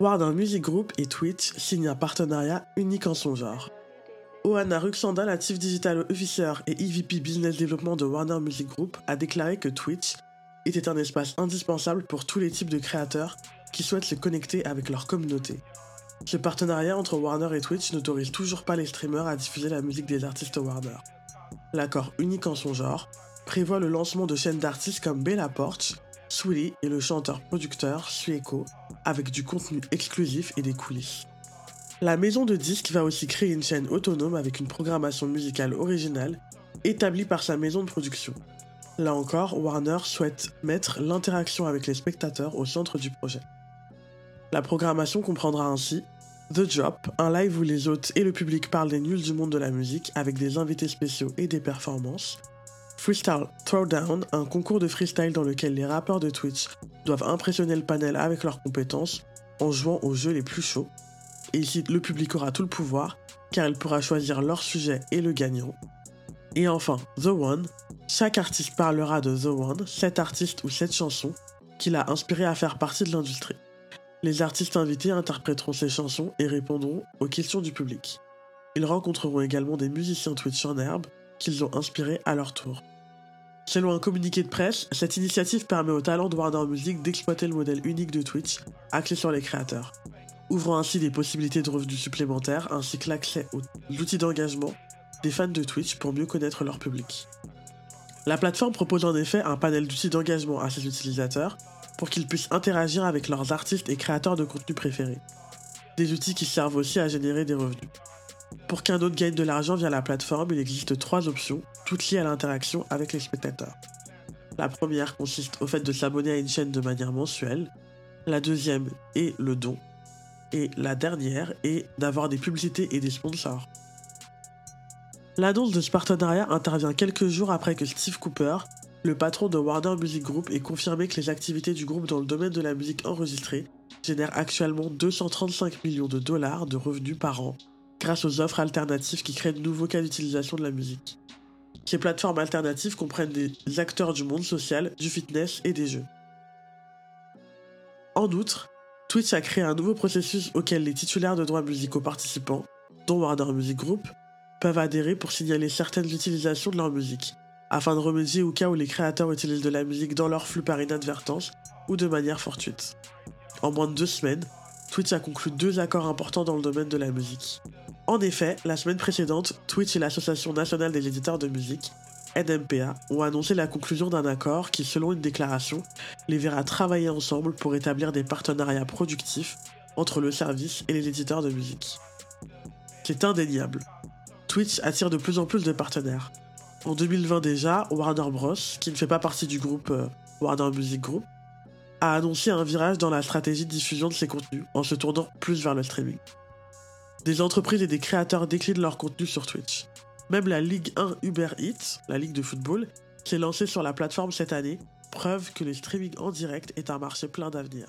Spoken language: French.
Warner Music Group et Twitch signent un partenariat unique en son genre. Oana Ruxanda, la Chief Digital Officer et EVP Business Development de Warner Music Group, a déclaré que Twitch était un espace indispensable pour tous les types de créateurs qui souhaitent se connecter avec leur communauté. Ce partenariat entre Warner et Twitch n'autorise toujours pas les streamers à diffuser la musique des artistes Warner. L'accord unique en son genre prévoit le lancement de chaînes d'artistes comme Bella Porch, Sweetie et le chanteur-producteur Sueco, avec du contenu exclusif et des coulisses. La maison de disques va aussi créer une chaîne autonome avec une programmation musicale originale établie par sa maison de production. Là encore, Warner souhaite mettre l'interaction avec les spectateurs au centre du projet. La programmation comprendra ainsi The Drop, un live où les hôtes et le public parlent des news du monde de la musique avec des invités spéciaux et des performances. Freestyle Throwdown, un concours de freestyle dans lequel les rappeurs de Twitch doivent impressionner le panel avec leurs compétences en jouant aux jeux les plus chauds. Ici, le public aura tout le pouvoir, car il pourra choisir leur sujet et le gagnant. Et enfin, The One. Chaque artiste parlera de The One, cet artiste ou cette chanson qui l'a inspiré à faire partie de l'industrie. Les artistes invités interpréteront ces chansons et répondront aux questions du public. Ils rencontreront également des musiciens Twitch en herbe qu'ils ont inspirés à leur tour. Selon un communiqué de presse, cette initiative permet aux talents de Warner Music d'exploiter le modèle unique de Twitch, axé sur les créateurs ouvrant ainsi des possibilités de revenus supplémentaires ainsi que l'accès aux outils d'engagement des fans de Twitch pour mieux connaître leur public. La plateforme propose en effet un panel d'outils d'engagement à ses utilisateurs pour qu'ils puissent interagir avec leurs artistes et créateurs de contenu préférés. Des outils qui servent aussi à générer des revenus. Pour qu'un autre gagne de l'argent via la plateforme, il existe trois options, toutes liées à l'interaction avec les spectateurs. La première consiste au fait de s'abonner à une chaîne de manière mensuelle. La deuxième est le don, et la dernière est d'avoir des publicités et des sponsors. L'annonce de ce partenariat intervient quelques jours après que Steve Cooper, le patron de Warner Music Group, ait confirmé que les activités du groupe dans le domaine de la musique enregistrée génèrent actuellement 235 millions de dollars de revenus par an grâce aux offres alternatives qui créent de nouveaux cas d'utilisation de la musique. Ces plateformes alternatives comprennent des acteurs du monde social, du fitness et des jeux. En outre, Twitch a créé un nouveau processus auquel les titulaires de droits musicaux participants, dont Warner Music Group, peuvent adhérer pour signaler certaines utilisations de leur musique, afin de remédier au cas où les créateurs utilisent de la musique dans leur flux par inadvertance ou de manière fortuite. En moins de deux semaines, Twitch a conclu deux accords importants dans le domaine de la musique. En effet, la semaine précédente, Twitch et l'Association nationale des éditeurs de musique NMPA ont annoncé la conclusion d'un accord qui, selon une déclaration, les verra travailler ensemble pour établir des partenariats productifs entre le service et les éditeurs de musique. C'est indéniable. Twitch attire de plus en plus de partenaires. En 2020 déjà, Warner Bros., qui ne fait pas partie du groupe euh, Warner Music Group, a annoncé un virage dans la stratégie de diffusion de ses contenus en se tournant plus vers le streaming. Des entreprises et des créateurs déclinent leur contenu sur Twitch. Même la Ligue 1 Uber Eats, la ligue de football, s'est lancée sur la plateforme cette année, preuve que le streaming en direct est un marché plein d'avenir.